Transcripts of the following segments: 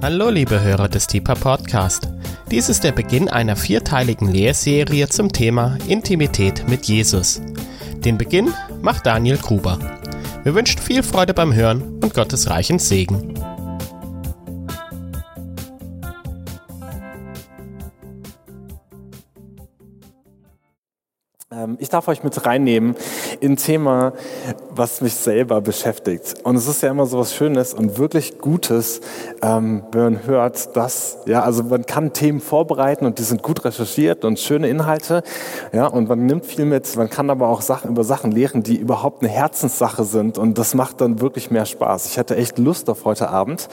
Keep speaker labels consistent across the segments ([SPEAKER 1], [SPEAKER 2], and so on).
[SPEAKER 1] Hallo liebe Hörer des Deeper Podcast. Dies ist der Beginn einer vierteiligen Lehrserie zum Thema Intimität mit Jesus. Den Beginn macht Daniel Gruber. Wir wünschen viel Freude beim Hören und Gottes reichen Segen.
[SPEAKER 2] Ich darf euch mit reinnehmen in ein Thema, was mich selber beschäftigt. Und es ist ja immer so was Schönes und wirklich Gutes, ähm, wenn man hört, dass, ja, also man kann Themen vorbereiten und die sind gut recherchiert und schöne Inhalte, ja, und man nimmt viel mit. Man kann aber auch Sachen über Sachen lehren, die überhaupt eine Herzenssache sind und das macht dann wirklich mehr Spaß. Ich hatte echt Lust auf heute Abend,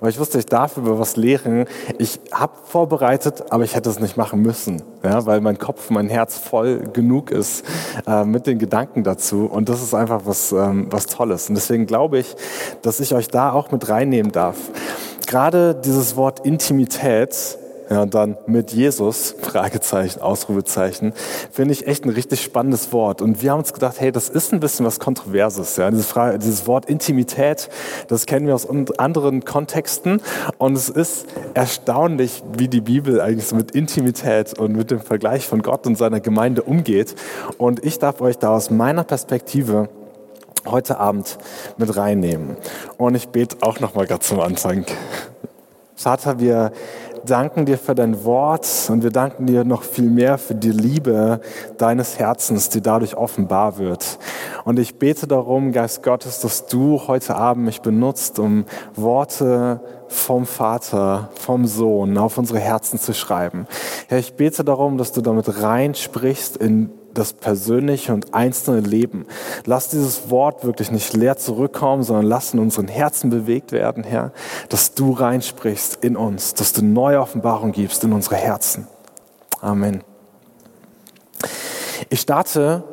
[SPEAKER 2] weil ich wusste, ich darf über was lehren. Ich habe vorbereitet, aber ich hätte es nicht machen müssen, ja, weil mein Kopf, mein Herz voll genug ist äh, mit den Gedanken dazu und das ist einfach was ähm, was Tolles. Und deswegen glaube ich, dass ich euch da auch mit reinnehmen darf. Gerade dieses Wort Intimität, ja, und dann mit Jesus, Fragezeichen, Ausrufezeichen, finde ich echt ein richtig spannendes Wort. Und wir haben uns gedacht, hey, das ist ein bisschen was Kontroverses. Ja? Diese Frage, dieses Wort Intimität, das kennen wir aus anderen Kontexten. Und es ist erstaunlich, wie die Bibel eigentlich so mit Intimität und mit dem Vergleich von Gott und seiner Gemeinde umgeht. Und ich darf euch da aus meiner Perspektive heute Abend mit reinnehmen. Und ich bete auch noch mal gerade zum Anfang. Vater, wir danken dir für dein Wort und wir danken dir noch viel mehr für die Liebe deines Herzens, die dadurch offenbar wird. Und ich bete darum, Geist Gottes, dass du heute Abend mich benutzt, um Worte vom Vater, vom Sohn auf unsere Herzen zu schreiben. Herr, ich bete darum, dass du damit reinsprichst in das persönliche und einzelne Leben. Lass dieses Wort wirklich nicht leer zurückkommen, sondern lass in unseren Herzen bewegt werden, Herr, dass du reinsprichst in uns, dass du neue Offenbarung gibst in unsere Herzen. Amen. Ich starte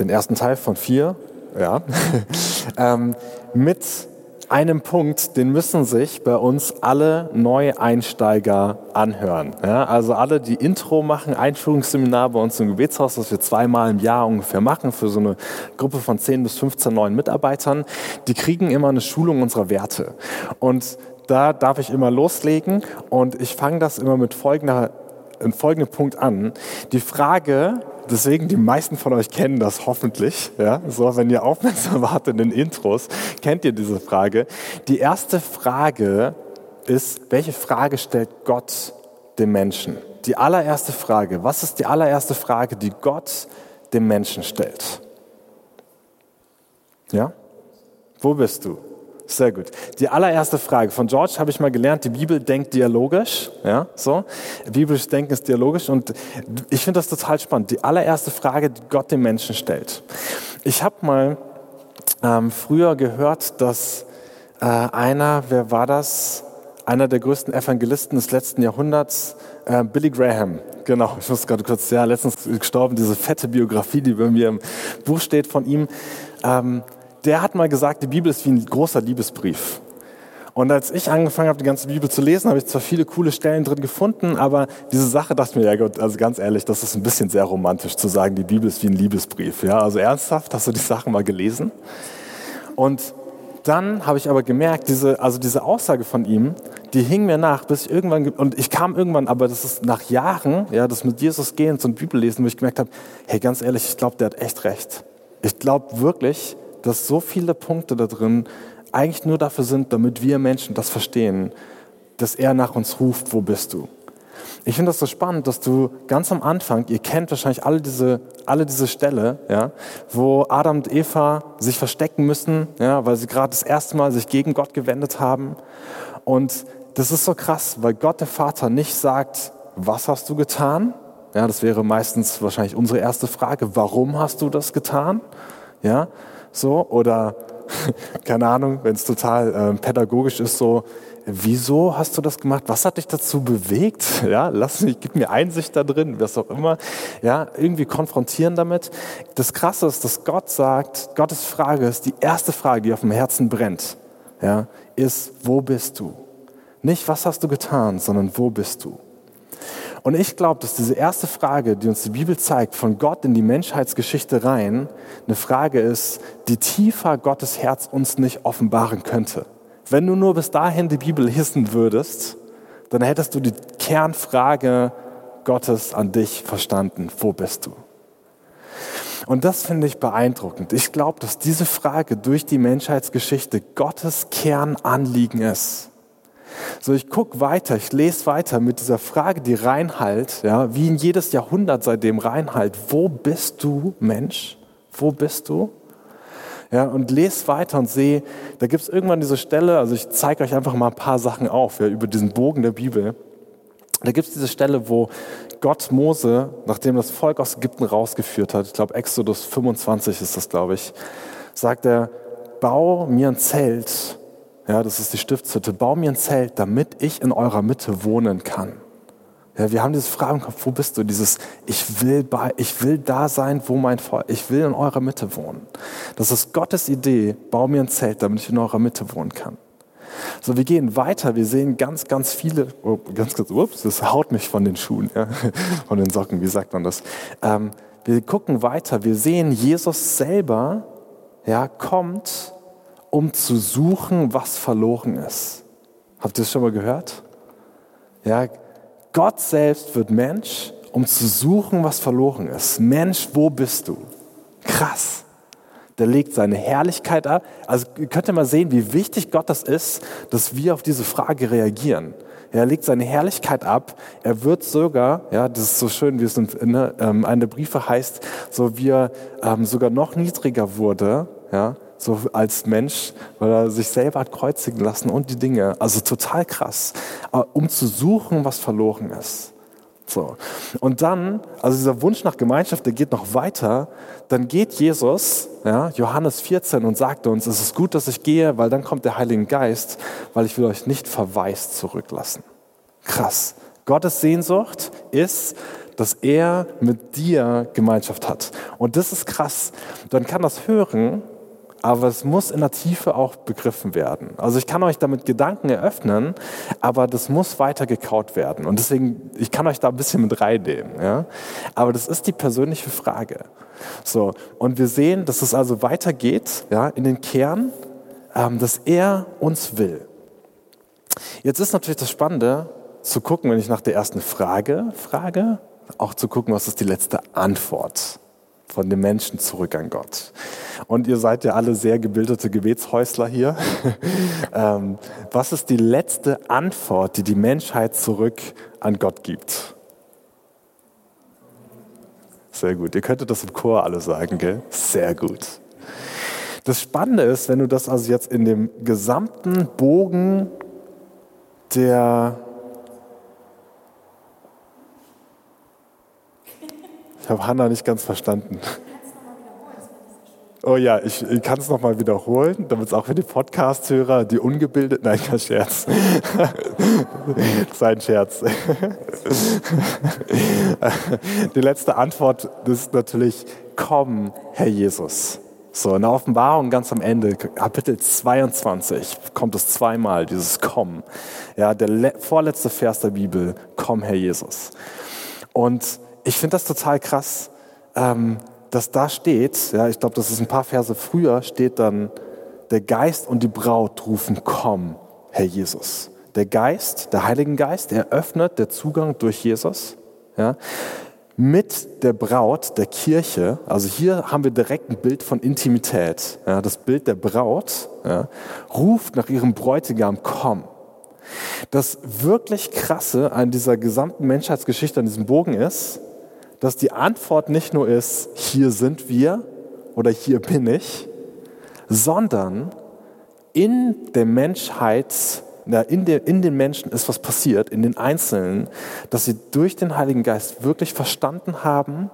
[SPEAKER 2] den ersten Teil von vier, ja, ähm, mit einem Punkt, den müssen sich bei uns alle Neueinsteiger anhören. Ja, also alle, die Intro machen, Einführungsseminar bei uns im Gebetshaus, das wir zweimal im Jahr ungefähr machen für so eine Gruppe von 10 bis 15 neuen Mitarbeitern, die kriegen immer eine Schulung unserer Werte. Und da darf ich immer loslegen und ich fange das immer mit folgender, folgendem Punkt an. Die Frage, deswegen die meisten von euch kennen das hoffentlich. Ja? So, wenn ihr aufmerksam wart in den Intros, kennt ihr diese Frage. Die erste Frage ist, welche Frage stellt Gott dem Menschen? Die allererste Frage. Was ist die allererste Frage, die Gott dem Menschen stellt? Ja? Wo bist du? Sehr gut. Die allererste Frage von George habe ich mal gelernt, die Bibel denkt dialogisch. Ja, so. Biblisches Denken ist dialogisch und ich finde das total spannend. Die allererste Frage, die Gott dem Menschen stellt. Ich habe mal ähm, früher gehört, dass äh, einer, wer war das? Einer der größten Evangelisten des letzten Jahrhunderts, äh, Billy Graham. Genau, ich muss gerade kurz, ja, letztens gestorben, diese fette Biografie, die bei mir im Buch steht von ihm. Ähm, der hat mal gesagt, die Bibel ist wie ein großer Liebesbrief. Und als ich angefangen habe, die ganze Bibel zu lesen, habe ich zwar viele coole Stellen drin gefunden, aber diese Sache dachte mir, ja Gott, also ganz ehrlich, das ist ein bisschen sehr romantisch zu sagen, die Bibel ist wie ein Liebesbrief. Ja, also ernsthaft, hast du die Sachen mal gelesen? Und dann habe ich aber gemerkt, diese, also diese Aussage von ihm, die hing mir nach, bis ich irgendwann, und ich kam irgendwann, aber das ist nach Jahren, ja, das mit Jesus gehen und Bibel lesen, wo ich gemerkt habe, hey, ganz ehrlich, ich glaube, der hat echt recht. Ich glaube wirklich, dass so viele Punkte da drin eigentlich nur dafür sind, damit wir Menschen das verstehen, dass er nach uns ruft, wo bist du? Ich finde das so spannend, dass du ganz am Anfang, ihr kennt wahrscheinlich alle diese, alle diese Stelle, ja, wo Adam und Eva sich verstecken müssen, ja, weil sie gerade das erste Mal sich gegen Gott gewendet haben. Und das ist so krass, weil Gott der Vater nicht sagt, was hast du getan? Ja, das wäre meistens wahrscheinlich unsere erste Frage, warum hast du das getan? Ja, so, oder keine Ahnung, wenn es total äh, pädagogisch ist, so, wieso hast du das gemacht? Was hat dich dazu bewegt? Ja, lass mich, gib mir Einsicht da drin, was auch immer. Ja, irgendwie konfrontieren damit. Das Krasse ist, dass Gott sagt, Gottes Frage ist, die erste Frage, die auf dem Herzen brennt, ja, ist, wo bist du? Nicht, was hast du getan, sondern wo bist du? Und ich glaube, dass diese erste Frage, die uns die Bibel zeigt, von Gott in die Menschheitsgeschichte rein, eine Frage ist, die tiefer Gottes Herz uns nicht offenbaren könnte. Wenn du nur bis dahin die Bibel lesen würdest, dann hättest du die Kernfrage Gottes an dich verstanden. Wo bist du? Und das finde ich beeindruckend. Ich glaube, dass diese Frage durch die Menschheitsgeschichte Gottes Kernanliegen ist. So, ich gucke weiter, ich lese weiter mit dieser Frage, die reinhalt, ja, wie in jedes Jahrhundert seitdem reinhalt. Wo bist du, Mensch? Wo bist du? Ja, und lese weiter und sehe, da gibt es irgendwann diese Stelle, also ich zeige euch einfach mal ein paar Sachen auf, ja, über diesen Bogen der Bibel. Da gibt es diese Stelle, wo Gott Mose, nachdem das Volk aus Ägypten rausgeführt hat, ich glaube Exodus 25 ist das, glaube ich, sagt er, bau mir ein Zelt ja, das ist die Stiftshütte. Bau mir ein Zelt, damit ich in eurer Mitte wohnen kann. Ja, wir haben diese Frage im Kopf, wo bist du? Dieses, ich will, bei, ich will da sein, wo mein Volk, ich will in eurer Mitte wohnen. Das ist Gottes Idee, bau mir ein Zelt, damit ich in eurer Mitte wohnen kann. So, wir gehen weiter, wir sehen ganz, ganz viele, oh, ganz, ganz, ups, das haut mich von den Schuhen, ja, von den Socken, wie sagt man das? Ähm, wir gucken weiter, wir sehen, Jesus selber, ja, kommt um zu suchen, was verloren ist. Habt ihr das schon mal gehört? Ja, Gott selbst wird Mensch, um zu suchen, was verloren ist. Mensch, wo bist du? Krass. Der legt seine Herrlichkeit ab. Also könnt ihr mal sehen, wie wichtig Gott das ist, dass wir auf diese Frage reagieren. Er legt seine Herrlichkeit ab. Er wird sogar, ja, das ist so schön, wie es in, ne, ähm, einer der Briefe heißt, so wie er ähm, sogar noch niedriger wurde, ja, so als Mensch, weil er sich selber hat kreuzigen lassen und die Dinge. Also total krass, um zu suchen, was verloren ist. So. Und dann, also dieser Wunsch nach Gemeinschaft, der geht noch weiter. Dann geht Jesus, ja, Johannes 14, und sagt uns, es ist gut, dass ich gehe, weil dann kommt der Heilige Geist, weil ich will euch nicht verwaist zurücklassen. Krass. Gottes Sehnsucht ist, dass er mit dir Gemeinschaft hat. Und das ist krass. Dann kann das hören aber es muss in der Tiefe auch begriffen werden. Also ich kann euch damit Gedanken eröffnen, aber das muss weiter gekaut werden. Und deswegen, ich kann euch da ein bisschen mit reinnehmen. Ja? Aber das ist die persönliche Frage. So, und wir sehen, dass es also weitergeht ja, in den Kern, ähm, dass er uns will. Jetzt ist natürlich das Spannende, zu gucken, wenn ich nach der ersten Frage frage, auch zu gucken, was ist die letzte Antwort von den Menschen zurück an Gott. Und ihr seid ja alle sehr gebildete Gebetshäusler hier. ähm, was ist die letzte Antwort, die die Menschheit zurück an Gott gibt? Sehr gut. Ihr könntet das im Chor alle sagen, gell? Sehr gut. Das Spannende ist, wenn du das also jetzt in dem gesamten Bogen der Ich habe Hanna nicht ganz verstanden. Oh ja, ich, ich kann es nochmal wiederholen, damit es auch für die Podcast-Hörer, die ungebildet, nein, kein Scherz. Sein Scherz. Die letzte Antwort ist natürlich, komm, Herr Jesus. So, in der Offenbarung ganz am Ende, Kapitel 22, kommt es zweimal, dieses Komm. Ja, der vorletzte Vers der Bibel, komm, Herr Jesus. Und ich finde das total krass, ähm, dass da steht, ja, ich glaube, das ist ein paar Verse früher, steht dann, der Geist und die Braut rufen, komm, Herr Jesus. Der Geist, der Heilige Geist, der öffnet der Zugang durch Jesus. Ja, mit der Braut, der Kirche, also hier haben wir direkt ein Bild von Intimität. Ja, das Bild der Braut ja, ruft nach ihrem Bräutigam, komm. Das wirklich Krasse an dieser gesamten Menschheitsgeschichte, an diesem Bogen ist, dass die Antwort nicht nur ist, hier sind wir oder hier bin ich, sondern in der Menschheit, in, der, in den Menschen ist was passiert, in den Einzelnen, dass sie durch den Heiligen Geist wirklich verstanden haben,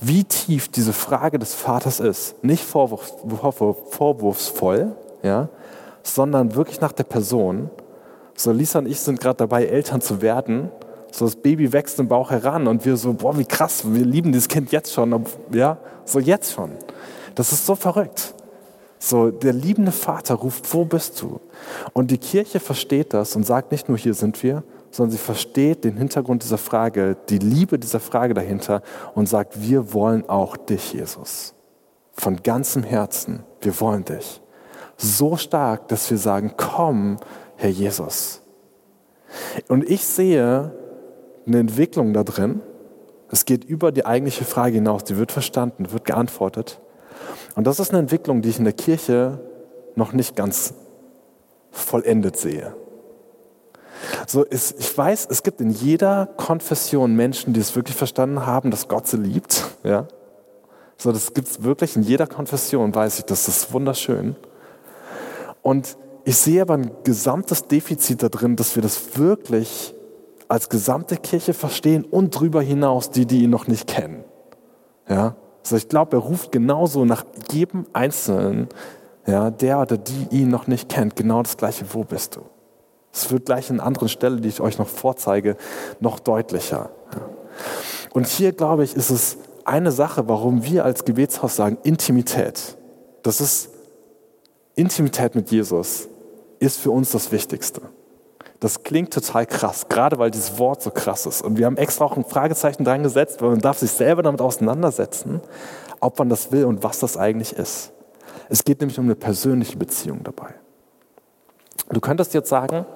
[SPEAKER 2] wie tief diese Frage des Vaters ist. Nicht vorwurfs, vorwurfsvoll, ja, sondern wirklich nach der Person. So, Lisa und ich sind gerade dabei, Eltern zu werden so das Baby wächst im Bauch heran und wir so, boah, wie krass, wir lieben dieses Kind jetzt schon, ja, so jetzt schon. Das ist so verrückt. So, der liebende Vater ruft, wo bist du? Und die Kirche versteht das und sagt nicht nur, hier sind wir, sondern sie versteht den Hintergrund dieser Frage, die Liebe dieser Frage dahinter und sagt, wir wollen auch dich, Jesus. Von ganzem Herzen, wir wollen dich. so stark, dass wir sagen, komm, Herr Jesus. Und ich sehe eine Entwicklung da drin. Es geht über die eigentliche Frage hinaus, die wird verstanden, wird geantwortet. Und das ist eine Entwicklung, die ich in der Kirche noch nicht ganz vollendet sehe. So ist, ich weiß, es gibt in jeder Konfession Menschen, die es wirklich verstanden haben, dass Gott sie liebt. Ja? So, das gibt es wirklich in jeder Konfession, weiß ich, das ist wunderschön. Und ich sehe aber ein gesamtes Defizit da drin, dass wir das wirklich als gesamte Kirche verstehen und darüber hinaus die, die ihn noch nicht kennen. Ja? Also ich glaube, er ruft genauso nach jedem Einzelnen, ja, der oder die ihn noch nicht kennt, genau das gleiche, wo bist du? Es wird gleich an anderen Stelle, die ich euch noch vorzeige, noch deutlicher. Und hier, glaube ich, ist es eine Sache, warum wir als Gebetshaus sagen, Intimität. Das ist Intimität mit Jesus ist für uns das Wichtigste. Das klingt total krass, gerade weil dieses Wort so krass ist. Und wir haben extra auch ein Fragezeichen dran gesetzt, weil man darf sich selber damit auseinandersetzen, ob man das will und was das eigentlich ist. Es geht nämlich um eine persönliche Beziehung dabei. Du könntest jetzt sagen,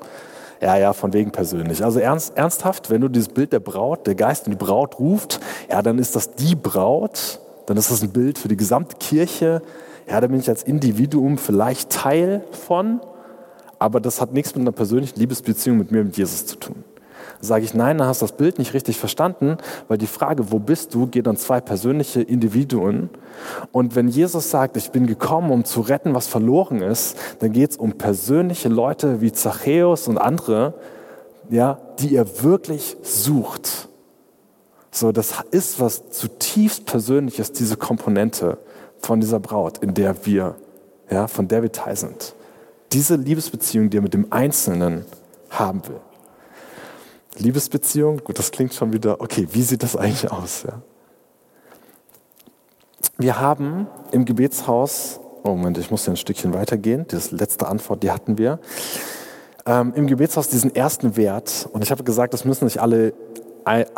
[SPEAKER 2] ja, ja, von wegen persönlich. Also ernst, ernsthaft, wenn du dieses Bild der Braut, der Geist und die Braut ruft, ja, dann ist das die Braut, dann ist das ein Bild für die gesamte Kirche. Ja, da bin ich als Individuum vielleicht Teil von, aber das hat nichts mit einer persönlichen Liebesbeziehung mit mir, mit Jesus zu tun sage ich, nein, dann hast du das Bild nicht richtig verstanden, weil die Frage, wo bist du, geht an zwei persönliche Individuen. Und wenn Jesus sagt, ich bin gekommen, um zu retten, was verloren ist, dann geht es um persönliche Leute wie Zachäus und andere, ja, die er wirklich sucht. So, das ist was zutiefst Persönliches, diese Komponente von dieser Braut, in der wir, ja, von der wir teil sind. Diese Liebesbeziehung, die er mit dem Einzelnen haben will. Liebesbeziehung, gut, das klingt schon wieder, okay, wie sieht das eigentlich aus? Ja? Wir haben im Gebetshaus, oh Moment, ich muss ja ein Stückchen weitergehen, das letzte Antwort, die hatten wir, ähm, im Gebetshaus diesen ersten Wert, und ich habe gesagt, das müssen sich alle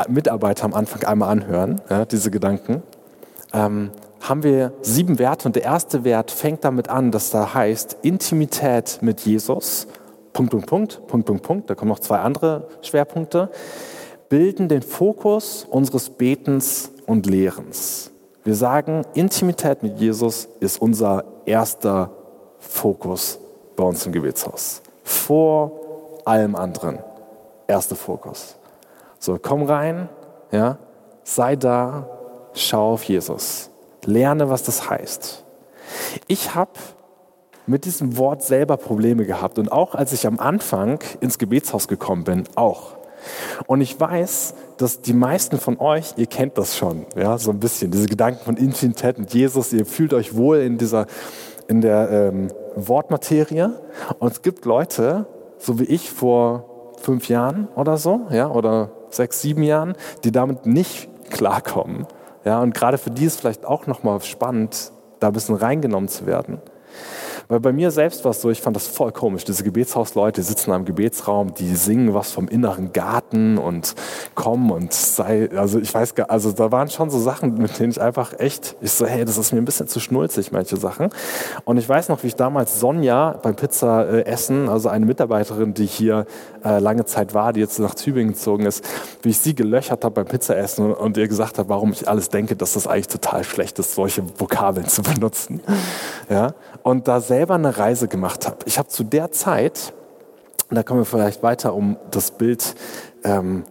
[SPEAKER 2] Mitarbeiter am Anfang einmal anhören, ja, diese Gedanken, ähm, haben wir sieben Werte und der erste Wert fängt damit an, dass da heißt Intimität mit Jesus Punkt, Punkt, Punkt, Punkt, Punkt, Punkt, da kommen noch zwei andere Schwerpunkte, bilden den Fokus unseres Betens und Lehrens. Wir sagen, Intimität mit Jesus ist unser erster Fokus bei uns im Gebetshaus. Vor allem anderen. Erster Fokus. So, komm rein, ja, sei da, schau auf Jesus. Lerne, was das heißt. Ich habe mit diesem Wort selber Probleme gehabt. Und auch als ich am Anfang ins Gebetshaus gekommen bin, auch. Und ich weiß, dass die meisten von euch, ihr kennt das schon, ja, so ein bisschen, diese Gedanken von Intimität mit Jesus, ihr fühlt euch wohl in dieser, in der ähm, Wortmaterie. Und es gibt Leute, so wie ich vor fünf Jahren oder so, ja, oder sechs, sieben Jahren, die damit nicht klarkommen. Ja, und gerade für die ist vielleicht auch nochmal spannend, da ein bisschen reingenommen zu werden. Weil bei mir selbst war es so, ich fand das voll komisch. Diese Gebetshausleute sitzen einem Gebetsraum, die singen was vom inneren Garten und kommen und sei, also ich weiß gar, also da waren schon so Sachen, mit denen ich einfach echt, ich so, hey, das ist mir ein bisschen zu schnulzig, manche Sachen. Und ich weiß noch, wie ich damals Sonja beim Pizza äh, essen, also eine Mitarbeiterin, die hier äh, lange Zeit war, die jetzt nach Tübingen gezogen ist, wie ich sie gelöchert habe beim Pizza essen und, und ihr gesagt habe, warum ich alles denke, dass das eigentlich total schlecht ist, solche Vokabeln zu benutzen. Ja? Und da selbst selber eine Reise gemacht habe. Ich habe zu der Zeit, und da kommen wir vielleicht weiter um das Bild, ähm,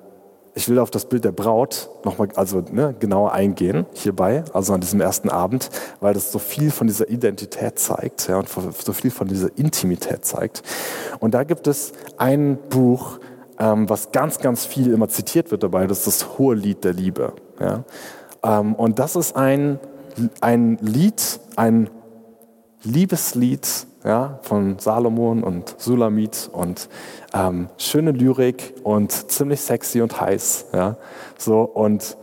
[SPEAKER 2] ich will auf das Bild der Braut nochmal also, ne, genauer eingehen hierbei, also an diesem ersten Abend, weil das so viel von dieser Identität zeigt ja, und so viel von dieser Intimität zeigt. Und da gibt es ein Buch, ähm, was ganz, ganz viel immer zitiert wird dabei, das ist das Hohe Lied der Liebe. Ja. Ähm, und das ist ein, ein Lied, ein Liebeslied ja, von Salomon und Sulamit und ähm, schöne Lyrik und ziemlich sexy und heiß. Ja, so und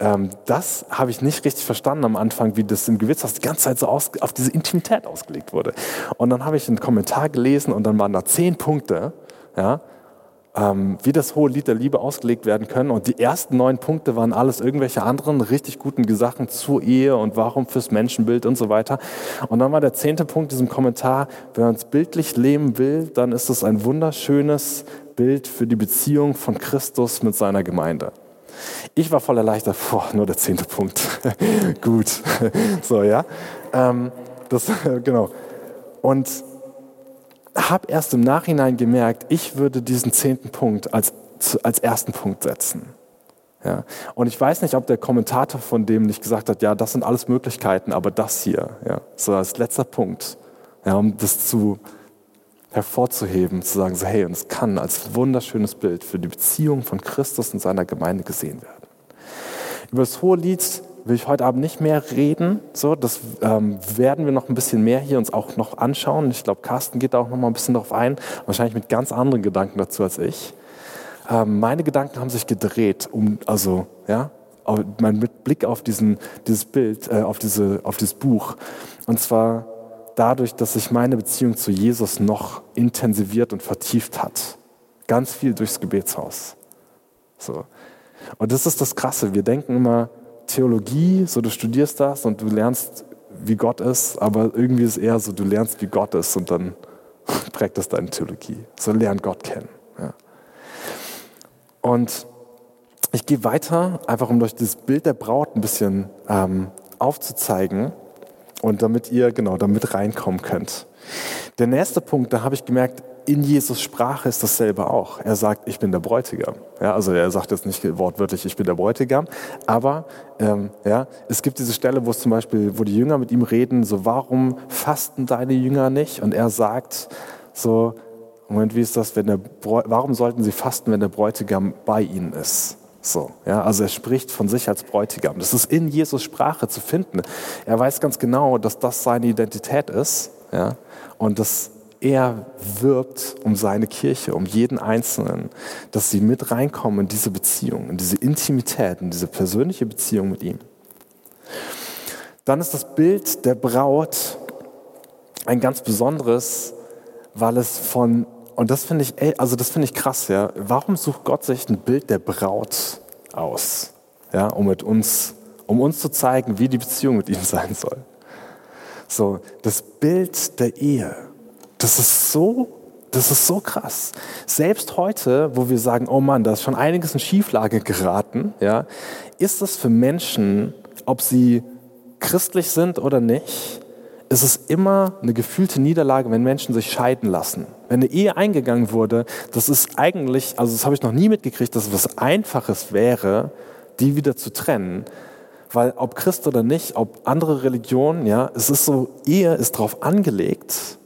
[SPEAKER 2] ähm, das habe ich nicht richtig verstanden am Anfang, wie das im Gewürzhaus die ganze Zeit so aus, auf diese Intimität ausgelegt wurde. Und dann habe ich einen Kommentar gelesen und dann waren da zehn Punkte, ja, ähm, wie das hohe Lied der Liebe ausgelegt werden können. Und die ersten neun Punkte waren alles irgendwelche anderen richtig guten Sachen zur Ehe und warum fürs Menschenbild und so weiter. Und dann war der zehnte Punkt diesem Kommentar, wenn man es bildlich leben will, dann ist es ein wunderschönes Bild für die Beziehung von Christus mit seiner Gemeinde. Ich war voll erleichtert, boah, nur der zehnte Punkt. Gut. so, ja. Ähm, das, genau. Und habe erst im Nachhinein gemerkt, ich würde diesen zehnten Punkt als, als ersten Punkt setzen. Ja. Und ich weiß nicht, ob der Kommentator von dem nicht gesagt hat, ja, das sind alles Möglichkeiten, aber das hier, ja, so als letzter Punkt, ja, um das zu hervorzuheben, zu sagen, so, hey, und es kann als wunderschönes Bild für die Beziehung von Christus und seiner Gemeinde gesehen werden. Über das hohe Lied will ich heute Abend nicht mehr reden. So, das ähm, werden wir noch ein bisschen mehr hier uns auch noch anschauen. Ich glaube, Carsten geht da auch noch mal ein bisschen darauf ein, wahrscheinlich mit ganz anderen Gedanken dazu als ich. Ähm, meine Gedanken haben sich gedreht, um also ja, mein Blick auf diesen, dieses Bild, äh, auf diese, auf dieses Buch. Und zwar dadurch, dass sich meine Beziehung zu Jesus noch intensiviert und vertieft hat. Ganz viel durchs Gebetshaus. So. Und das ist das Krasse. Wir denken immer, Theologie, so du studierst das und du lernst, wie Gott ist, aber irgendwie ist es eher so, du lernst, wie Gott ist und dann prägt das deine Theologie. So lern Gott kennen. Ja. Und ich gehe weiter, einfach um euch das Bild der Braut ein bisschen ähm, aufzuzeigen und damit ihr genau damit reinkommen könnt. Der nächste Punkt, da habe ich gemerkt, in Jesus Sprache ist dasselbe auch. Er sagt, ich bin der Bräutigam. Ja, also er sagt jetzt nicht wortwörtlich, ich bin der Bräutigam, aber ähm, ja, es gibt diese Stelle, wo es zum Beispiel, wo die Jünger mit ihm reden, so warum fasten deine Jünger nicht? Und er sagt so, Moment, wie ist das, wenn der warum sollten sie fasten, wenn der Bräutigam bei ihnen ist? So, ja, also er spricht von sich als Bräutigam. Das ist in Jesus Sprache zu finden. Er weiß ganz genau, dass das seine Identität ist, ja, und das er wirbt um seine Kirche, um jeden Einzelnen, dass sie mit reinkommen in diese Beziehung, in diese Intimität, in diese persönliche Beziehung mit ihm. Dann ist das Bild der Braut ein ganz besonderes, weil es von, und das finde ich, also das finde ich krass, ja. Warum sucht Gott sich ein Bild der Braut aus? Ja, um mit uns, um uns zu zeigen, wie die Beziehung mit ihm sein soll. So, das Bild der Ehe das ist so, das ist so krass. Selbst heute, wo wir sagen, oh Mann, da ist schon einiges in Schieflage geraten, ja, ist das für Menschen, ob sie christlich sind oder nicht, ist es immer eine gefühlte Niederlage, wenn Menschen sich scheiden lassen. Wenn eine Ehe eingegangen wurde, das ist eigentlich, also das habe ich noch nie mitgekriegt, dass es was Einfaches wäre, die wieder zu trennen. Weil ob Christ oder nicht, ob andere Religionen, ja, es ist so, Ehe ist darauf angelegt,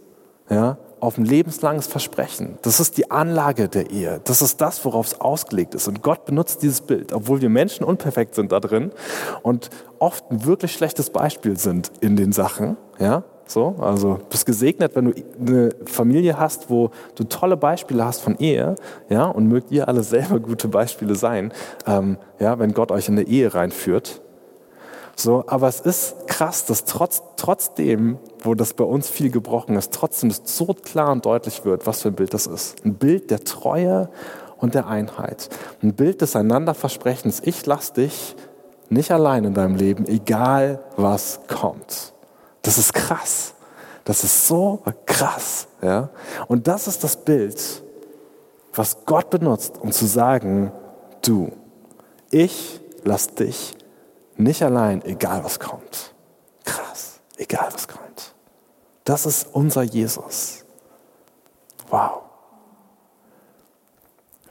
[SPEAKER 2] ja, auf ein lebenslanges Versprechen. Das ist die Anlage der Ehe. Das ist das, worauf es ausgelegt ist. Und Gott benutzt dieses Bild, obwohl wir Menschen unperfekt sind da drin und oft ein wirklich schlechtes Beispiel sind in den Sachen. Ja, so, also bist gesegnet, wenn du eine Familie hast, wo du tolle Beispiele hast von Ehe, ja, und mögt ihr alle selber gute Beispiele sein, ähm, ja, wenn Gott euch in eine Ehe reinführt. So, aber es ist krass, dass trotz, trotzdem, wo das bei uns viel gebrochen ist, trotzdem so klar und deutlich wird, was für ein Bild das ist. Ein Bild der Treue und der Einheit. Ein Bild des Einanderversprechens. Ich lass dich nicht allein in deinem Leben, egal was kommt. Das ist krass. Das ist so krass. Ja? Und das ist das Bild, was Gott benutzt, um zu sagen, du, ich lass dich nicht allein, egal was kommt. Krass, egal was kommt. Das ist unser Jesus. Wow.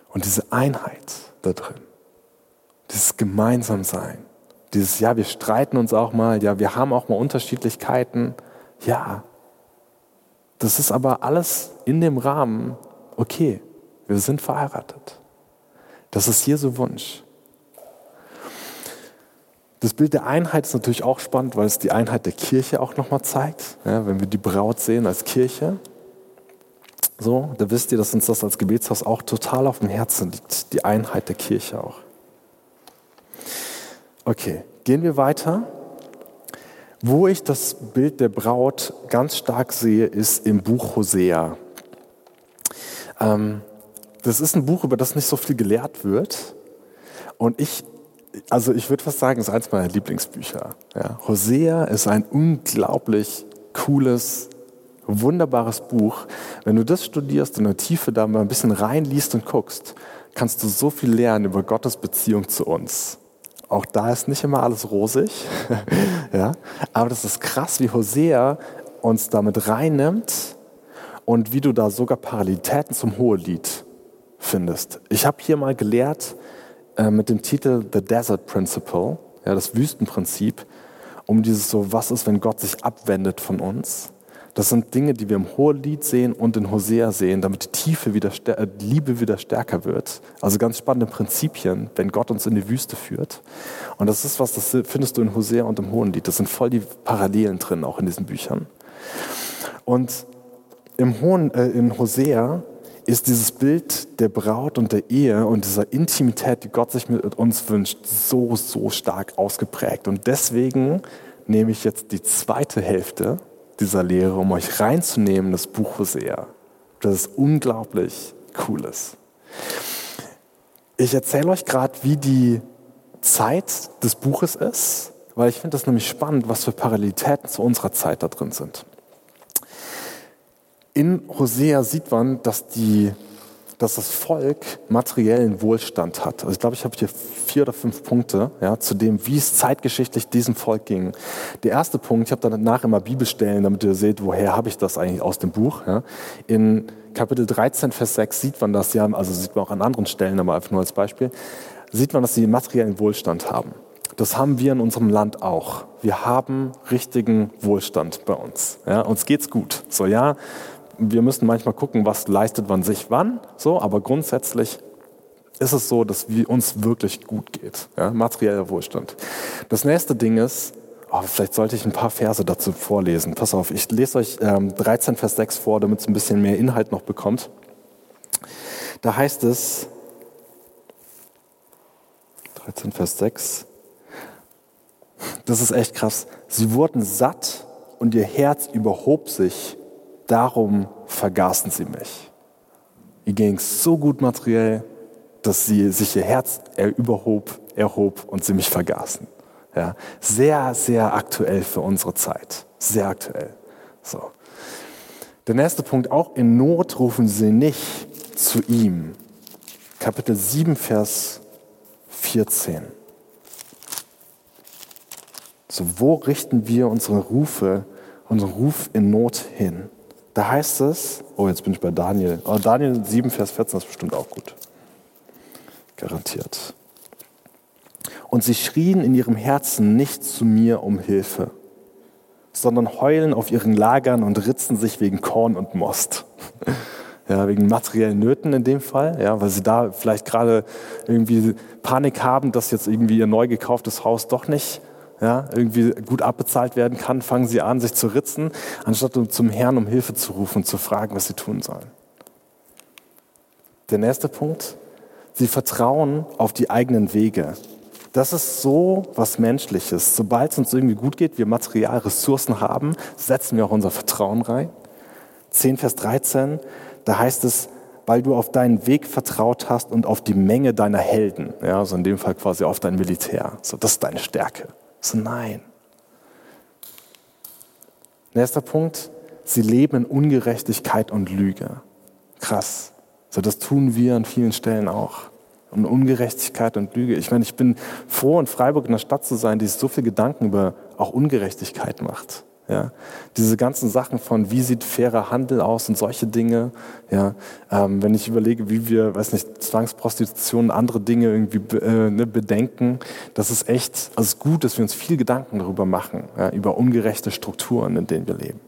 [SPEAKER 2] Und diese Einheit da drin, dieses Gemeinsamsein, dieses, ja, wir streiten uns auch mal, ja, wir haben auch mal Unterschiedlichkeiten, ja, das ist aber alles in dem Rahmen, okay, wir sind verheiratet. Das ist Jesu Wunsch. Das Bild der Einheit ist natürlich auch spannend, weil es die Einheit der Kirche auch nochmal zeigt. Ja, wenn wir die Braut sehen als Kirche, so, da wisst ihr, dass uns das als Gebetshaus auch total auf dem Herzen liegt, die Einheit der Kirche auch. Okay, gehen wir weiter. Wo ich das Bild der Braut ganz stark sehe, ist im Buch Hosea. Ähm, das ist ein Buch, über das nicht so viel gelehrt wird. Und ich, also ich würde fast sagen, es ist eins meiner Lieblingsbücher. Ja. Hosea ist ein unglaublich cooles, wunderbares Buch. Wenn du das studierst in der Tiefe da mal ein bisschen reinliest und guckst, kannst du so viel lernen über Gottes Beziehung zu uns. Auch da ist nicht immer alles rosig, ja, aber das ist krass, wie Hosea uns damit reinnimmt und wie du da sogar Parallelitäten zum Hohelied findest. Ich habe hier mal gelehrt äh, mit dem Titel The Desert Principle, ja, das Wüstenprinzip, um dieses so, was ist, wenn Gott sich abwendet von uns? Das sind Dinge, die wir im Hohelied sehen und in Hosea sehen, damit die Tiefe wieder, äh, Liebe wieder stärker wird. Also ganz spannende Prinzipien, wenn Gott uns in die Wüste führt. Und das ist was, das findest du in Hosea und im Hohelied. Das sind voll die Parallelen drin, auch in diesen Büchern. Und im Hohen, äh, in Hosea ist dieses Bild der Braut und der Ehe und dieser Intimität, die Gott sich mit uns wünscht, so, so stark ausgeprägt. Und deswegen nehme ich jetzt die zweite Hälfte dieser Lehre, um euch reinzunehmen, das Buch Hosea. Das ist unglaublich cooles. Ich erzähle euch gerade, wie die Zeit des Buches ist, weil ich finde das nämlich spannend, was für Parallelitäten zu unserer Zeit da drin sind in Hosea sieht man, dass, die, dass das Volk materiellen Wohlstand hat. Also ich glaube, ich habe hier vier oder fünf Punkte ja, zu dem, wie es zeitgeschichtlich diesem Volk ging. Der erste Punkt, ich habe danach immer Bibelstellen, damit ihr seht, woher habe ich das eigentlich aus dem Buch. Ja. In Kapitel 13, Vers 6 sieht man das ja, also sieht man auch an anderen Stellen, aber einfach nur als Beispiel, sieht man, dass sie materiellen Wohlstand haben. Das haben wir in unserem Land auch. Wir haben richtigen Wohlstand bei uns. Ja, uns geht's gut. So ja, wir müssen manchmal gucken, was leistet man sich wann, so, aber grundsätzlich ist es so, dass wir uns wirklich gut geht. Ja, materieller Wohlstand. Das nächste Ding ist, oh, vielleicht sollte ich ein paar Verse dazu vorlesen. Pass auf, ich lese euch ähm, 13 Vers 6 vor, damit es ein bisschen mehr Inhalt noch bekommt. Da heißt es, 13 Vers 6, das ist echt krass. Sie wurden satt und ihr Herz überhob sich darum vergaßen sie mich. Ihr ging es so gut materiell, dass sie sich ihr Herz überhob, erhob und sie mich vergaßen. Ja, sehr, sehr aktuell für unsere Zeit. Sehr aktuell. So. Der nächste Punkt, auch in Not rufen sie nicht zu ihm. Kapitel 7, Vers 14. So, wo richten wir unsere Rufe, unseren Ruf in Not hin? Da heißt es, oh, jetzt bin ich bei Daniel. Oh, Daniel 7, Vers 14 ist bestimmt auch gut. Garantiert. Und sie schrien in ihrem Herzen nicht zu mir um Hilfe, sondern heulen auf ihren Lagern und ritzen sich wegen Korn und Most. Ja, wegen materiellen Nöten in dem Fall, ja, weil sie da vielleicht gerade irgendwie Panik haben, dass jetzt irgendwie ihr neu gekauftes Haus doch nicht ja, irgendwie gut abbezahlt werden kann, fangen sie an, sich zu ritzen, anstatt zum Herrn um Hilfe zu rufen und zu fragen, was sie tun sollen. Der nächste Punkt, sie vertrauen auf die eigenen Wege. Das ist so was Menschliches. Sobald es uns irgendwie gut geht, wir Material, Ressourcen haben, setzen wir auch unser Vertrauen rein. 10 Vers 13, da heißt es, weil du auf deinen Weg vertraut hast und auf die Menge deiner Helden. Ja, also in dem Fall quasi auf dein Militär. So, das ist deine Stärke. So, nein. Nächster Punkt, sie leben in Ungerechtigkeit und Lüge. Krass. So, das tun wir an vielen Stellen auch. Und Ungerechtigkeit und Lüge. Ich meine, ich bin froh, in Freiburg in einer Stadt zu sein, die sich so viel Gedanken über auch Ungerechtigkeit macht. Ja, diese ganzen Sachen von, wie sieht fairer Handel aus und solche Dinge. Ja, ähm, wenn ich überlege, wie wir, weiß nicht, Zwangsprostitution, andere Dinge irgendwie äh, ne, bedenken, das ist echt, also ist gut, dass wir uns viel Gedanken darüber machen, ja, über ungerechte Strukturen, in denen wir leben.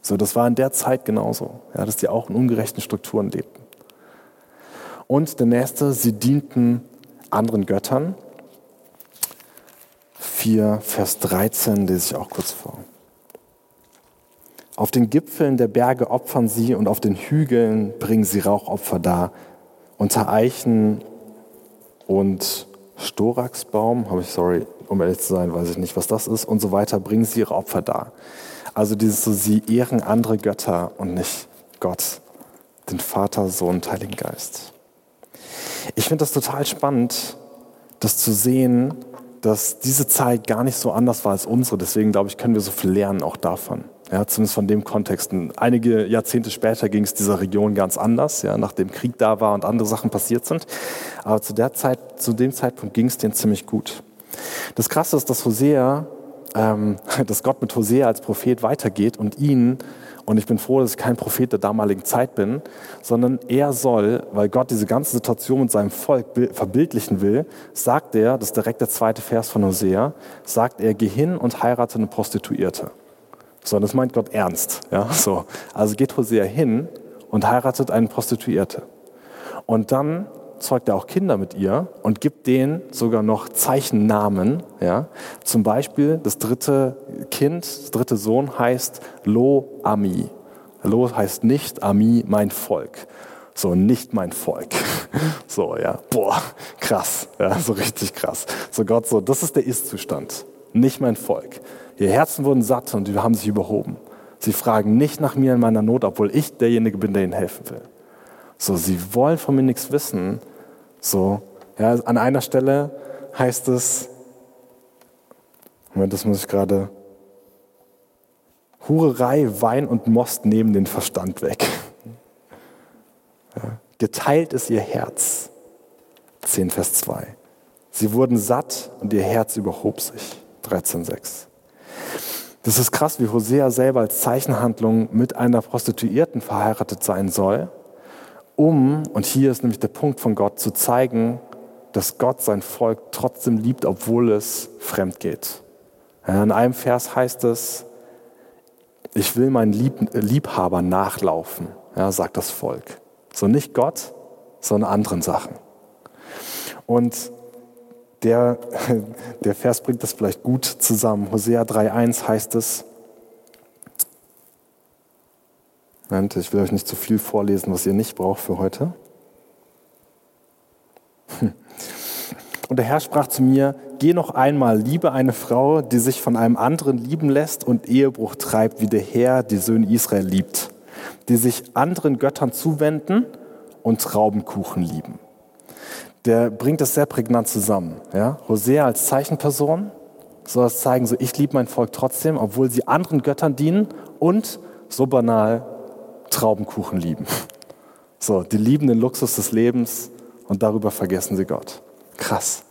[SPEAKER 2] So, das war in der Zeit genauso, ja, dass die auch in ungerechten Strukturen lebten. Und der nächste, sie dienten anderen Göttern. 4, Vers 13 lese ich auch kurz vor. Auf den Gipfeln der Berge opfern sie und auf den Hügeln bringen sie Rauchopfer dar. Unter Eichen und Storaxbaum, habe ich, sorry, um ehrlich zu sein, weiß ich nicht, was das ist, und so weiter, bringen sie ihre Opfer dar. Also dieses so, sie ehren andere Götter und nicht Gott, den Vater, Sohn, Heiligen Geist. Ich finde das total spannend, das zu sehen, dass diese Zeit gar nicht so anders war als unsere. Deswegen glaube ich, können wir so viel lernen auch davon. Ja, zumindest von dem Kontext. Einige Jahrzehnte später ging es dieser Region ganz anders, ja, nachdem Krieg da war und andere Sachen passiert sind. Aber zu der Zeit, zu dem Zeitpunkt ging es denen ziemlich gut. Das Krasse ist, dass Hosea, ähm, dass Gott mit Hosea als Prophet weitergeht und ihn und ich bin froh, dass ich kein Prophet der damaligen Zeit bin, sondern er soll, weil Gott diese ganze Situation mit seinem Volk verbildlichen will, sagt er, das ist direkt der zweite Vers von Hosea, sagt er, geh hin und heirate eine Prostituierte. So, das meint Gott ernst. Ja, so. Also geht Hosea hin und heiratet eine Prostituierte. Und dann zeugt er auch Kinder mit ihr und gibt denen sogar noch Zeichennamen. Ja? Zum Beispiel das dritte Kind, das dritte Sohn heißt Lo Ami. Lo heißt nicht Ami, mein Volk. So, nicht mein Volk. So, ja, boah, krass, ja, so richtig krass. So Gott, so, das ist der Ist-Zustand. Nicht mein Volk. Ihr Herzen wurden satt und die haben sich überhoben. Sie fragen nicht nach mir in meiner Not, obwohl ich derjenige bin, der ihnen helfen will. So, sie wollen von mir nichts wissen. So, ja, an einer Stelle heißt es, Moment, das muss ich gerade, Hurerei, Wein und Most nehmen den Verstand weg. Ja, geteilt ist ihr Herz. 10 Vers 2. Sie wurden satt und ihr Herz überhob sich. 13,6. Das ist krass, wie Hosea selber als Zeichenhandlung mit einer Prostituierten verheiratet sein soll um, und hier ist nämlich der Punkt von Gott, zu zeigen, dass Gott sein Volk trotzdem liebt, obwohl es fremd geht. in einem Vers heißt es, ich will meinen Lieb Liebhaber nachlaufen, ja, sagt das Volk. So nicht Gott, sondern anderen Sachen. Und der, der Vers bringt das vielleicht gut zusammen. Hosea 3.1 heißt es, Ich will euch nicht zu viel vorlesen, was ihr nicht braucht für heute. Und der Herr sprach zu mir, geh noch einmal, liebe eine Frau, die sich von einem anderen lieben lässt und Ehebruch treibt, wie der Herr die Söhne Israel liebt, die sich anderen Göttern zuwenden und Traubenkuchen lieben. Der bringt das sehr prägnant zusammen. Ja? Hosea als Zeichenperson soll es zeigen, so ich liebe mein Volk trotzdem, obwohl sie anderen Göttern dienen und so banal Traubenkuchen lieben. So, die lieben den Luxus des Lebens und darüber vergessen sie Gott. Krass.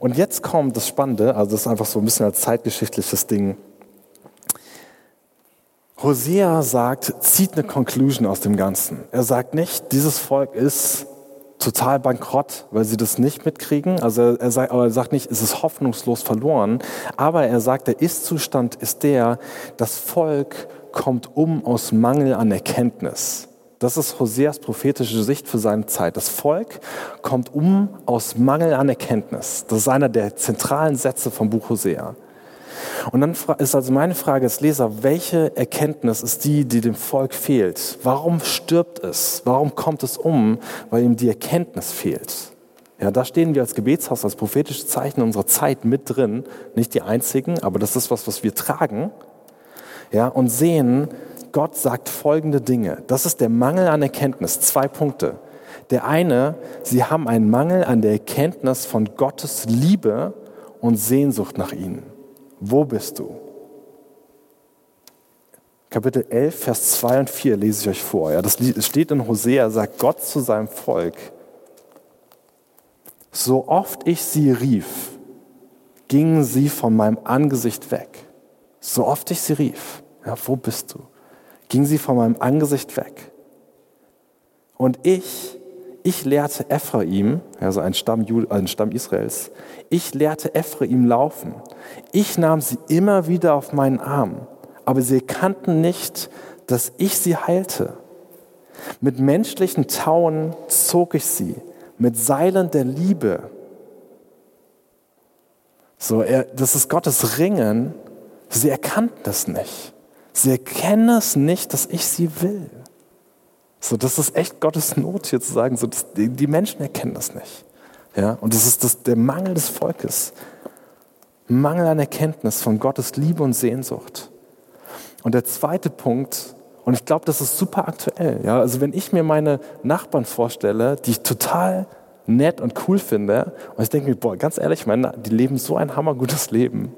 [SPEAKER 2] Und jetzt kommt das Spannende, also das ist einfach so ein bisschen als zeitgeschichtliches Ding. Hosea sagt, zieht eine Conclusion aus dem Ganzen. Er sagt nicht, dieses Volk ist total bankrott, weil sie das nicht mitkriegen. Also er, sagt, aber er sagt nicht, es ist hoffnungslos verloren. Aber er sagt, der Ist-Zustand ist der, das Volk kommt um aus Mangel an Erkenntnis. Das ist Hoseas prophetische Sicht für seine Zeit. Das Volk kommt um aus Mangel an Erkenntnis. Das ist einer der zentralen Sätze vom Buch Hosea. Und dann ist also meine Frage als Leser, welche Erkenntnis ist die, die dem Volk fehlt? Warum stirbt es? Warum kommt es um? Weil ihm die Erkenntnis fehlt. Ja, da stehen wir als Gebetshaus, als prophetische Zeichen unserer Zeit mit drin. Nicht die einzigen, aber das ist was, was wir tragen ja, und sehen, Gott sagt folgende Dinge. Das ist der Mangel an Erkenntnis. Zwei Punkte. Der eine, sie haben einen Mangel an der Erkenntnis von Gottes Liebe und Sehnsucht nach ihnen. Wo bist du? Kapitel 11, Vers 2 und 4 lese ich euch vor. Ja, das steht in Hosea, sagt Gott zu seinem Volk, so oft ich sie rief, gingen sie von meinem Angesicht weg. So oft ich sie rief, ja, wo bist du? Ging sie von meinem Angesicht weg. Und ich, ich lehrte Ephraim, also ein Stamm, ein Stamm Israels, ich lehrte Ephraim laufen. Ich nahm sie immer wieder auf meinen Arm, aber sie erkannten nicht, dass ich sie heilte. Mit menschlichen Tauen zog ich sie, mit Seilen der Liebe. So, er, das ist Gottes Ringen Sie erkannten das nicht. Sie erkennen es nicht, dass ich sie will. So, das ist echt Gottes Not hier zu sagen, so, das, die, die, Menschen erkennen das nicht. Ja, und das ist das, der Mangel des Volkes. Mangel an Erkenntnis von Gottes Liebe und Sehnsucht. Und der zweite Punkt, Und ich glaube, das ist super aktuell. Ja? Also wenn ich mir meine Nachbarn vorstelle, die ich total nett und cool finde, und ich denke mir, boah, ganz ehrlich, meine, die leben so ein hammergutes Leben.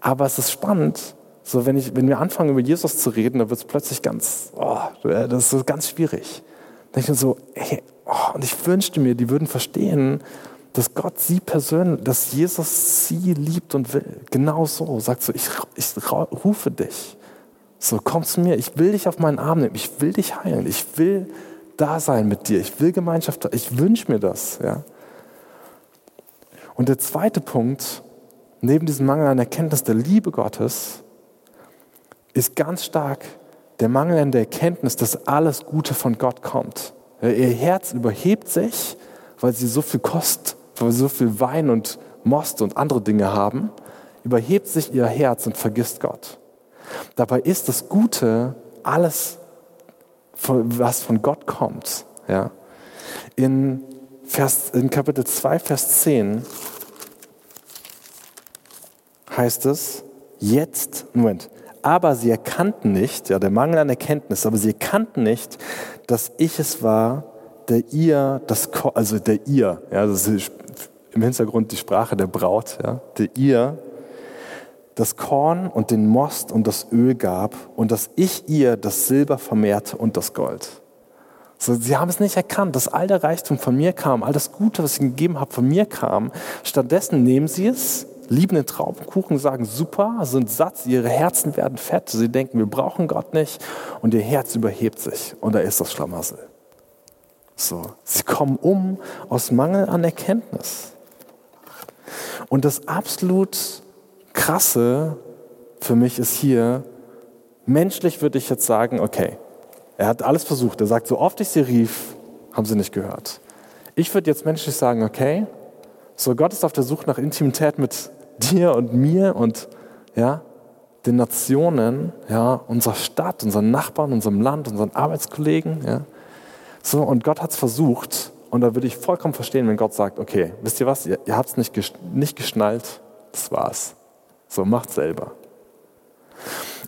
[SPEAKER 2] Aber es ist spannend, so wenn, ich, wenn wir anfangen über Jesus zu reden, dann wird es plötzlich ganz, oh, das ist ganz schwierig. Da denke ich mir so, ey, oh, und ich wünschte mir, die würden verstehen, dass Gott sie persönlich, dass Jesus sie liebt und will. Genau so. Sagt so, ich, ich rufe dich. So, komm zu mir. Ich will dich auf meinen Arm nehmen. Ich will dich heilen. Ich will da sein mit dir. Ich will Gemeinschaft. Ich wünsche mir das. Ja. Und der zweite Punkt, neben diesem Mangel an Erkenntnis der Liebe Gottes, ist ganz stark der Mangel an der Erkenntnis, dass alles Gute von Gott kommt. Ihr Herz überhebt sich, weil sie so viel Kost weil wir so viel Wein und Most und andere Dinge haben, überhebt sich ihr Herz und vergisst Gott. Dabei ist das Gute alles, was von Gott kommt. Ja? In, Vers, in Kapitel 2, Vers 10 heißt es, jetzt, Moment, aber sie erkannten nicht, ja, der Mangel an Erkenntnis, aber sie erkannten nicht, dass ich es war, der ihr, das, also der ihr, ja, das ist im Hintergrund die Sprache der Braut, ja, der ihr das Korn und den Most und das Öl gab und dass ich ihr das Silber vermehrte und das Gold. So, sie haben es nicht erkannt, dass all der Reichtum von mir kam, all das Gute, was ich gegeben habe, von mir kam. Stattdessen nehmen sie es, lieben den Traubenkuchen, sagen super, sind satt, ihre Herzen werden fett, sie denken, wir brauchen Gott nicht und ihr Herz überhebt sich und da ist das Schlamassel. So, sie kommen um aus Mangel an Erkenntnis. Und das absolut krasse für mich ist hier, menschlich würde ich jetzt sagen, okay, er hat alles versucht. Er sagt, so oft ich sie rief, haben sie nicht gehört. Ich würde jetzt menschlich sagen, okay, so Gott ist auf der Suche nach Intimität mit dir und mir und ja, den Nationen, ja, unserer Stadt, unseren Nachbarn, unserem Land, unseren Arbeitskollegen, ja. So, und Gott hat es versucht. Und da würde ich vollkommen verstehen, wenn Gott sagt, okay, wisst ihr was, ihr, ihr habt es nicht, nicht geschnallt, das war's. So, macht selber.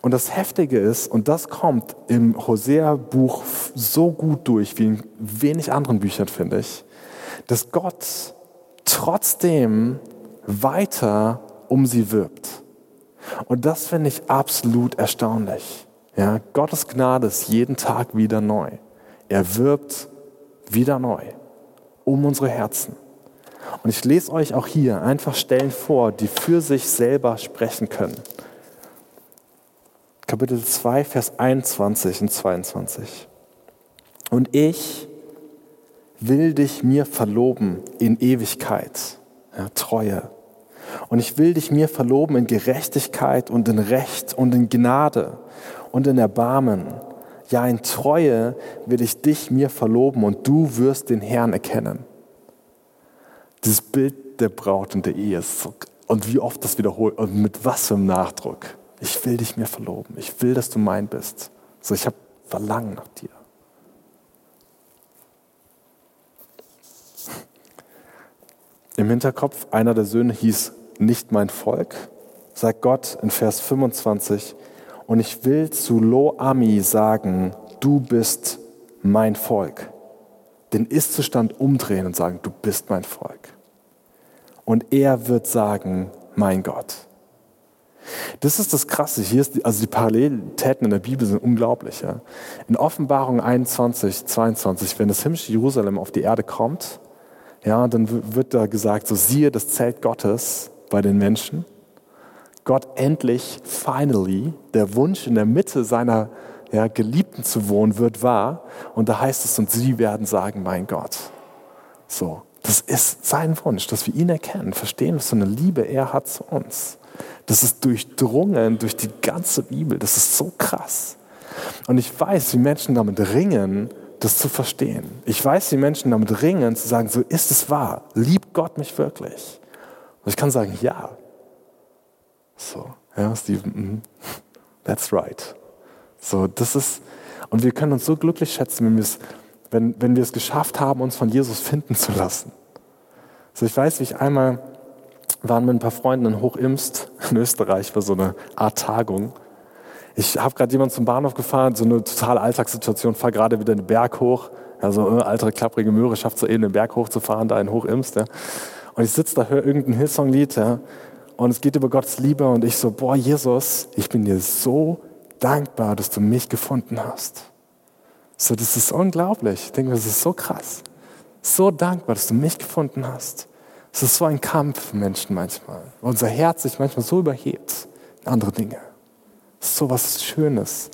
[SPEAKER 2] Und das Heftige ist, und das kommt im Hosea-Buch so gut durch, wie in wenig anderen Büchern, finde ich, dass Gott trotzdem weiter um sie wirbt. Und das finde ich absolut erstaunlich. Ja, Gottes Gnade ist jeden Tag wieder neu. Er wirbt wieder neu um unsere Herzen. Und ich lese euch auch hier einfach Stellen vor, die für sich selber sprechen können. Kapitel 2, Vers 21 und 22. Und ich will dich mir verloben in Ewigkeit, ja, Treue. Und ich will dich mir verloben in Gerechtigkeit und in Recht und in Gnade und in Erbarmen ja, in Treue will ich dich mir verloben und du wirst den Herrn erkennen. Dieses Bild der Braut und der Ehe ist so, und wie oft das wiederholt und mit was für einem Nachdruck. Ich will dich mir verloben. Ich will, dass du mein bist. So, ich habe Verlangen nach dir. Im Hinterkopf, einer der Söhne hieß nicht mein Volk, sagt Gott in Vers 25, und ich will zu Lo-Ami sagen, du bist mein Volk. Den Ist-Zustand umdrehen und sagen, du bist mein Volk. Und er wird sagen, mein Gott. Das ist das Krasse. Hier ist die, also die Parallelitäten in der Bibel sind unglaublich. Ja. In Offenbarung 21, 22, wenn das himmlische Jerusalem auf die Erde kommt, ja, dann wird da gesagt, so siehe das Zelt Gottes bei den Menschen. Gott endlich, finally, der Wunsch in der Mitte seiner ja, Geliebten zu wohnen wird wahr. Und da heißt es, und sie werden sagen, mein Gott. So, das ist sein Wunsch, dass wir ihn erkennen, verstehen, was für eine Liebe er hat zu uns. Das ist durchdrungen durch die ganze Bibel. Das ist so krass. Und ich weiß, wie Menschen damit ringen, das zu verstehen. Ich weiß, wie Menschen damit ringen, zu sagen, so ist es wahr. Liebt Gott mich wirklich? Und ich kann sagen, ja, so, ja, Steven, mm, that's right. So, das ist, und wir können uns so glücklich schätzen, wenn, wenn, wenn wir es geschafft haben, uns von Jesus finden zu lassen. So, ich weiß, wie ich einmal waren mit ein paar Freunden in Hochimst in Österreich, war so eine Art Tagung. Ich habe gerade jemanden zum Bahnhof gefahren, so eine totale Alltagssituation, fahre gerade wieder einen Berg hoch. Also äh, altere, klapprige Möhre schafft so eben den Berg hochzufahren, da in Hochimst. Ja. Und ich sitze da, höre irgendein Hillsong-Lied ja, und es geht über Gottes Liebe und ich so, boah, Jesus, ich bin dir so dankbar, dass du mich gefunden hast. So, das ist unglaublich. Ich denke, das ist so krass. So dankbar, dass du mich gefunden hast. Es ist so ein Kampf Menschen manchmal. Unser Herz sich manchmal so überhebt in andere Dinge. Es ist so was Schönes,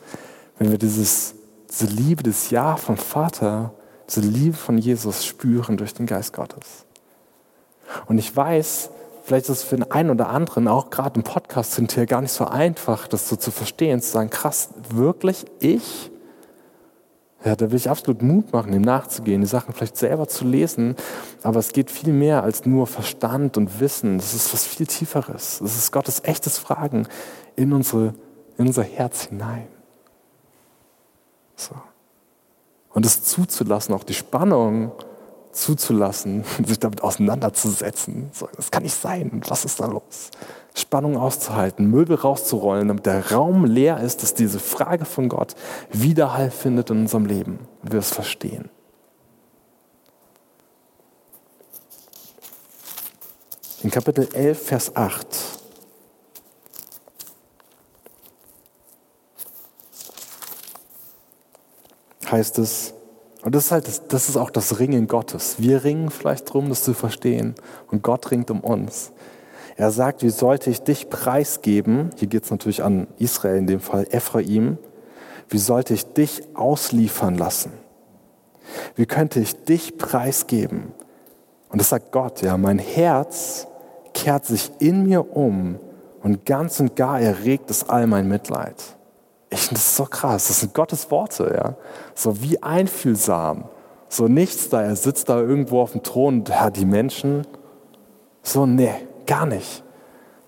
[SPEAKER 2] wenn wir dieses, diese Liebe, das Ja vom Vater, diese Liebe von Jesus spüren durch den Geist Gottes. Und ich weiß, vielleicht ist es für den einen oder anderen, auch gerade im Podcast sind hier gar nicht so einfach, das so zu verstehen, zu sagen, krass, wirklich ich? Ja, da will ich absolut Mut machen, dem nachzugehen, die Sachen vielleicht selber zu lesen. Aber es geht viel mehr als nur Verstand und Wissen. Das ist was viel Tieferes. Das ist Gottes echtes Fragen in, unsere, in unser Herz hinein. So. Und es zuzulassen, auch die Spannung zuzulassen, sich damit auseinanderzusetzen. So, das kann nicht sein. Was ist da los? Spannung auszuhalten, Möbel rauszurollen, damit der Raum leer ist, dass diese Frage von Gott Widerhall findet in unserem Leben wir es verstehen. In Kapitel 11, Vers 8 heißt es, und das ist halt, das, das ist auch das Ringen Gottes. Wir ringen vielleicht darum, das zu verstehen und Gott ringt um uns. Er sagt, wie sollte ich dich preisgeben? Hier geht es natürlich an Israel, in dem Fall Ephraim. Wie sollte ich dich ausliefern lassen? Wie könnte ich dich preisgeben? Und das sagt Gott, ja, mein Herz kehrt sich in mir um und ganz und gar erregt es all mein Mitleid. Ich finde das so krass, das sind Gottes Worte, ja. So wie einfühlsam, so nichts da, er sitzt da irgendwo auf dem Thron und ja, die Menschen, so nee, Gar nicht.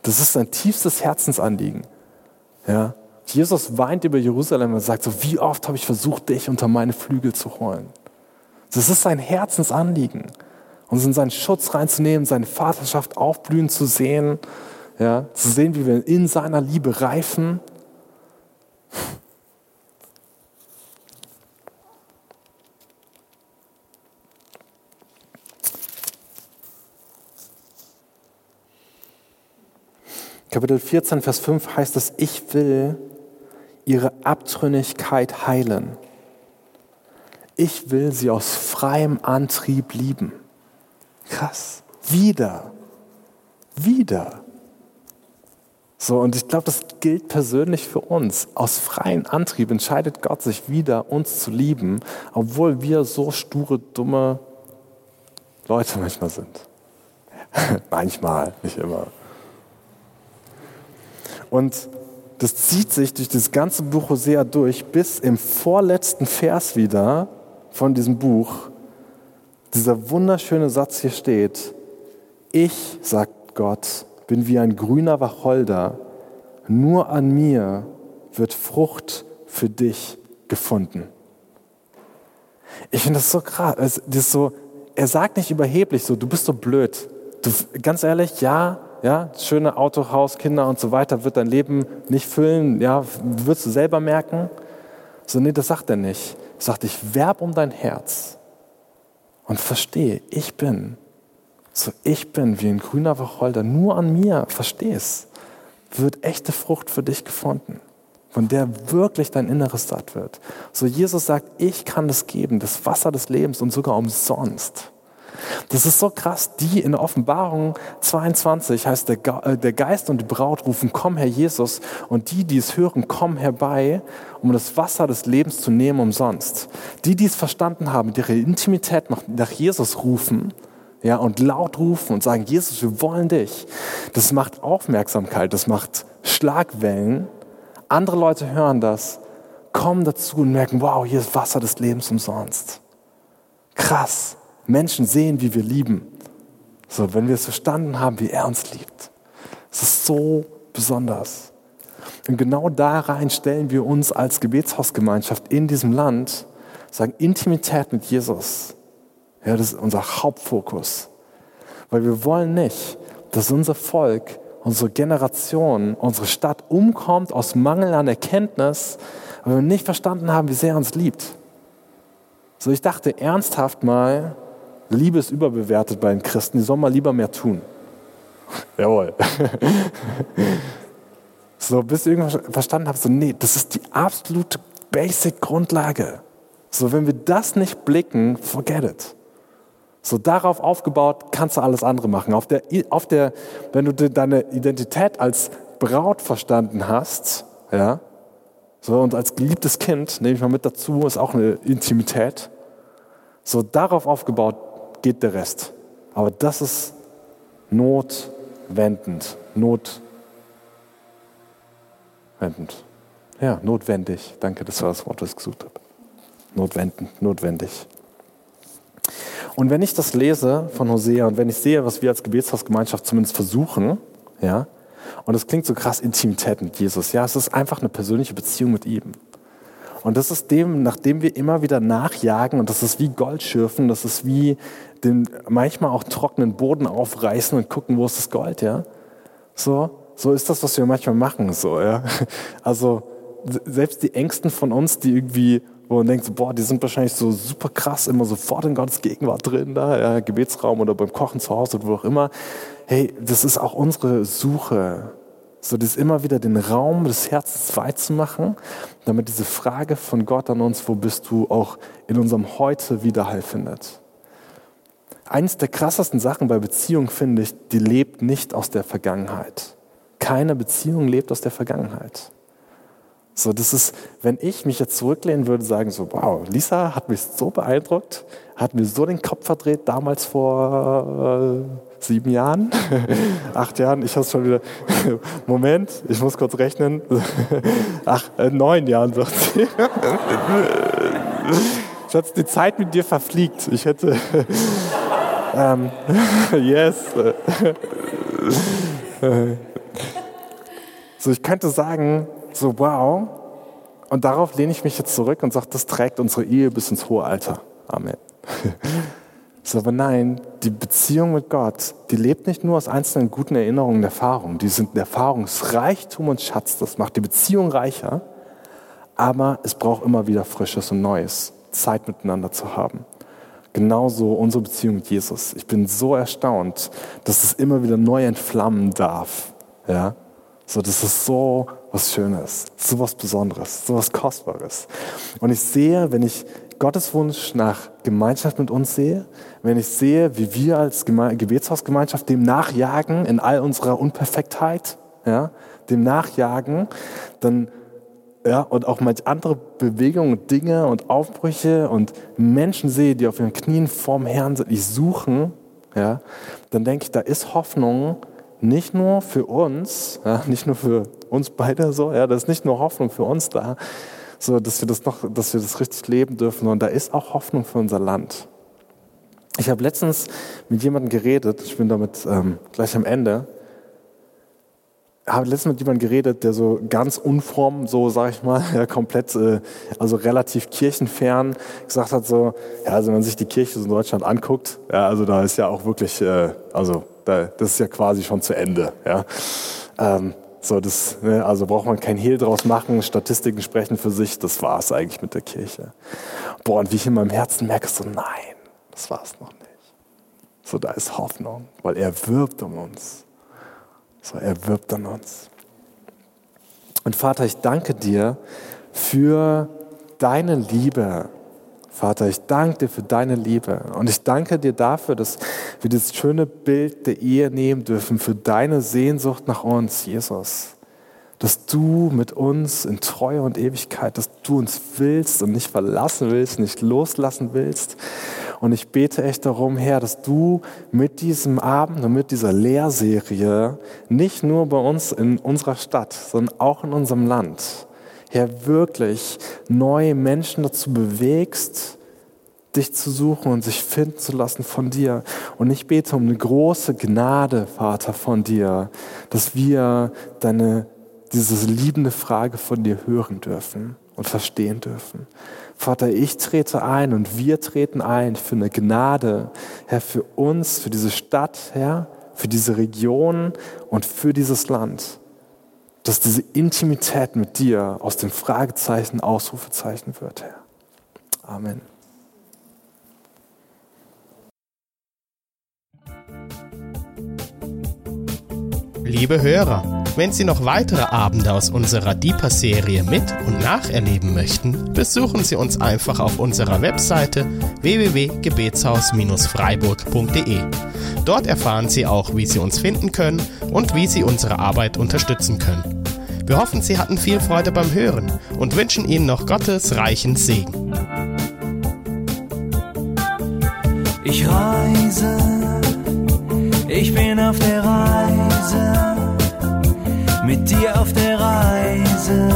[SPEAKER 2] Das ist sein tiefstes Herzensanliegen. Ja? Jesus weint über Jerusalem und sagt so, wie oft habe ich versucht, dich unter meine Flügel zu holen. Das ist sein Herzensanliegen. Uns in seinen Schutz reinzunehmen, seine Vaterschaft aufblühen zu sehen, ja? zu sehen, wie wir in seiner Liebe reifen. Kapitel 14, Vers 5 heißt es, ich will ihre Abtrünnigkeit heilen. Ich will sie aus freiem Antrieb lieben. Krass. Wieder. Wieder. So, und ich glaube, das gilt persönlich für uns. Aus freiem Antrieb entscheidet Gott sich wieder, uns zu lieben, obwohl wir so sture, dumme Leute manchmal sind. manchmal, nicht immer. Und das zieht sich durch das ganze Buch Hosea durch, bis im vorletzten Vers wieder von diesem Buch dieser wunderschöne Satz hier steht. Ich, sagt Gott, bin wie ein grüner Wacholder, nur an mir wird Frucht für dich gefunden. Ich finde das so krass. Das so, er sagt nicht überheblich so, du bist so blöd. Du, ganz ehrlich, ja, ja, schöne Auto, Haus, Kinder und so weiter wird dein Leben nicht füllen, ja, wirst du selber merken. So, nee, das sagt er nicht. Er sagt, ich werb um dein Herz und verstehe, ich bin. So, ich bin wie ein grüner Wacholder, nur an mir, verstehst, wird echte Frucht für dich gefunden, von der wirklich dein Inneres satt wird. So, Jesus sagt, ich kann das geben, das Wasser des Lebens und sogar umsonst. Das ist so krass. Die in Offenbarung 22 heißt, äh, der Geist und die Braut rufen, komm Herr Jesus. Und die, die es hören, kommen herbei, um das Wasser des Lebens zu nehmen umsonst. Die, die es verstanden haben, die ihre Intimität nach Jesus rufen, ja, und laut rufen und sagen, Jesus, wir wollen dich. Das macht Aufmerksamkeit, das macht Schlagwellen. Andere Leute hören das, kommen dazu und merken, wow, hier ist Wasser des Lebens umsonst. Krass. Menschen sehen, wie wir lieben. So, wenn wir es verstanden haben, wie er uns liebt. Es ist so besonders. Und genau da rein stellen wir uns als Gebetshausgemeinschaft in diesem Land, sagen Intimität mit Jesus. Ja, das ist unser Hauptfokus. Weil wir wollen nicht, dass unser Volk unsere Generation, unsere Stadt umkommt aus Mangel an Erkenntnis, weil wir nicht verstanden haben, wie sehr er uns liebt. So, ich dachte ernsthaft mal, Liebe ist überbewertet bei den Christen, die sollen mal lieber mehr tun. Jawohl. so, bis ich irgendwann verstanden habe, so, nee, das ist die absolute Basic-Grundlage. So, wenn wir das nicht blicken, forget it. So darauf aufgebaut kannst du alles andere machen. Auf der, auf der, wenn du deine Identität als Braut verstanden hast, ja, so und als geliebtes Kind, nehme ich mal mit dazu, ist auch eine Intimität. So darauf aufgebaut geht der Rest. Aber das ist notwendend, notwendend. Ja, notwendig. Danke, das war das Wort, das ich gesucht habe. Notwendend, notwendig. Und wenn ich das lese von Hosea und wenn ich sehe, was wir als Gebetshausgemeinschaft zumindest versuchen, ja, und das klingt so krass Intimität mit Jesus, ja, es ist einfach eine persönliche Beziehung mit ihm. Und das ist dem, nachdem wir immer wieder nachjagen, und das ist wie Goldschürfen, das ist wie den manchmal auch trockenen Boden aufreißen und gucken, wo ist das Gold, ja. So, so ist das, was wir manchmal machen, so, ja. Also, selbst die Ängsten von uns, die irgendwie wo man denkt, so, boah, die sind wahrscheinlich so super krass, immer sofort in Gottes Gegenwart drin, da, ja, Gebetsraum oder beim Kochen zu Hause oder wo auch immer. Hey, das ist auch unsere Suche. So, das immer wieder den Raum des Herzens weit zu machen, damit diese Frage von Gott an uns, wo bist du, auch in unserem Heute Widerhall findet. Eines der krassesten Sachen bei Beziehung finde ich, die lebt nicht aus der Vergangenheit. Keine Beziehung lebt aus der Vergangenheit. So, das ist, wenn ich mich jetzt zurücklehnen würde, sagen so, wow, Lisa hat mich so beeindruckt, hat mir so den Kopf verdreht, damals vor äh, sieben Jahren, acht Jahren, ich habe schon wieder, Moment, ich muss kurz rechnen, ach, äh, neun Jahren wird sie. Schatz, die Zeit mit dir verfliegt. Ich hätte, ähm, yes. so, ich könnte sagen, so wow. Und darauf lehne ich mich jetzt zurück und sage, das trägt unsere Ehe bis ins hohe Alter. Amen. so, aber nein, die Beziehung mit Gott, die lebt nicht nur aus einzelnen guten Erinnerungen und Erfahrungen. Die sind Erfahrungsreichtum und Schatz. Das macht die Beziehung reicher. Aber es braucht immer wieder Frisches und Neues, Zeit miteinander zu haben. Genauso unsere Beziehung mit Jesus. Ich bin so erstaunt, dass es immer wieder neu entflammen darf. Ja? So, das ist so was Schönes, so was Besonderes, so was Kostbares. Und ich sehe, wenn ich Gottes Wunsch nach Gemeinschaft mit uns sehe, wenn ich sehe, wie wir als Geme Gebetshausgemeinschaft dem nachjagen in all unserer Unperfektheit, ja, dem nachjagen, dann ja, und auch manch andere Bewegungen, Dinge und Aufbrüche und Menschen sehe, die auf ihren Knien vorm Herrn sind, die suchen, ja, dann denke ich, da ist Hoffnung nicht nur für uns, ja, nicht nur für uns beide so, ja, da ist nicht nur Hoffnung für uns da, so dass wir das noch, dass wir das richtig leben dürfen, sondern da ist auch Hoffnung für unser Land. Ich habe letztens mit jemandem geredet, ich bin damit ähm, gleich am Ende, habe letztens mit jemandem geredet, der so ganz unform, so sage ich mal, ja, komplett, äh, also relativ kirchenfern gesagt hat, so, ja, also wenn man sich die Kirche in Deutschland anguckt, ja, also da ist ja auch wirklich, äh, also da, das ist ja quasi schon zu Ende, ja. Ähm, so, das, ne, also braucht man kein Hehl draus machen, Statistiken sprechen für sich, das war es eigentlich mit der Kirche. Boah, und wie ich in meinem Herzen merke, so nein, das war es noch nicht. So, da ist Hoffnung, weil er wirbt um uns. So, er wirbt an uns. Und Vater, ich danke dir für deine Liebe. Vater, ich danke dir für deine Liebe. Und ich danke dir dafür, dass wir das schöne Bild der Ehe nehmen dürfen, für deine Sehnsucht nach uns, Jesus dass du mit uns in Treue und Ewigkeit, dass du uns willst und nicht verlassen willst, nicht loslassen willst. Und ich bete echt darum, Herr, dass du mit diesem Abend und mit dieser Lehrserie nicht nur bei uns in unserer Stadt, sondern auch in unserem Land, Herr, wirklich neue Menschen dazu bewegst, dich zu suchen und sich finden zu lassen von dir. Und ich bete um eine große Gnade, Vater, von dir, dass wir deine diese liebende Frage von dir hören dürfen und verstehen dürfen. Vater, ich trete ein und wir treten ein für eine Gnade, Herr, für uns, für diese Stadt, Herr, für diese Region und für dieses Land, dass diese Intimität mit dir aus dem Fragezeichen Ausrufezeichen wird, Herr. Amen.
[SPEAKER 1] Liebe Hörer, wenn Sie noch weitere Abende aus unserer Deeper-Serie mit und nacherleben möchten, besuchen Sie uns einfach auf unserer Webseite www.gebetshaus-freiburg.de. Dort erfahren Sie auch, wie Sie uns finden können und wie Sie unsere Arbeit unterstützen können. Wir hoffen, Sie hatten viel Freude beim Hören und wünschen Ihnen noch Gottes reichen Segen.
[SPEAKER 3] Ich reise, ich bin auf der Reise, mit dir auf der Reise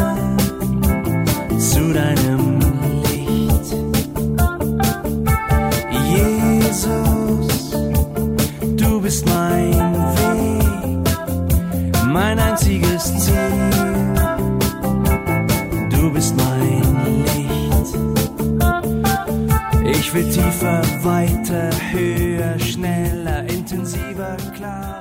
[SPEAKER 3] zu deinem Licht. Jesus, du bist mein Weg, mein einziges Ziel. Ich will tiefer, weiter, höher, schneller, intensiver, klarer.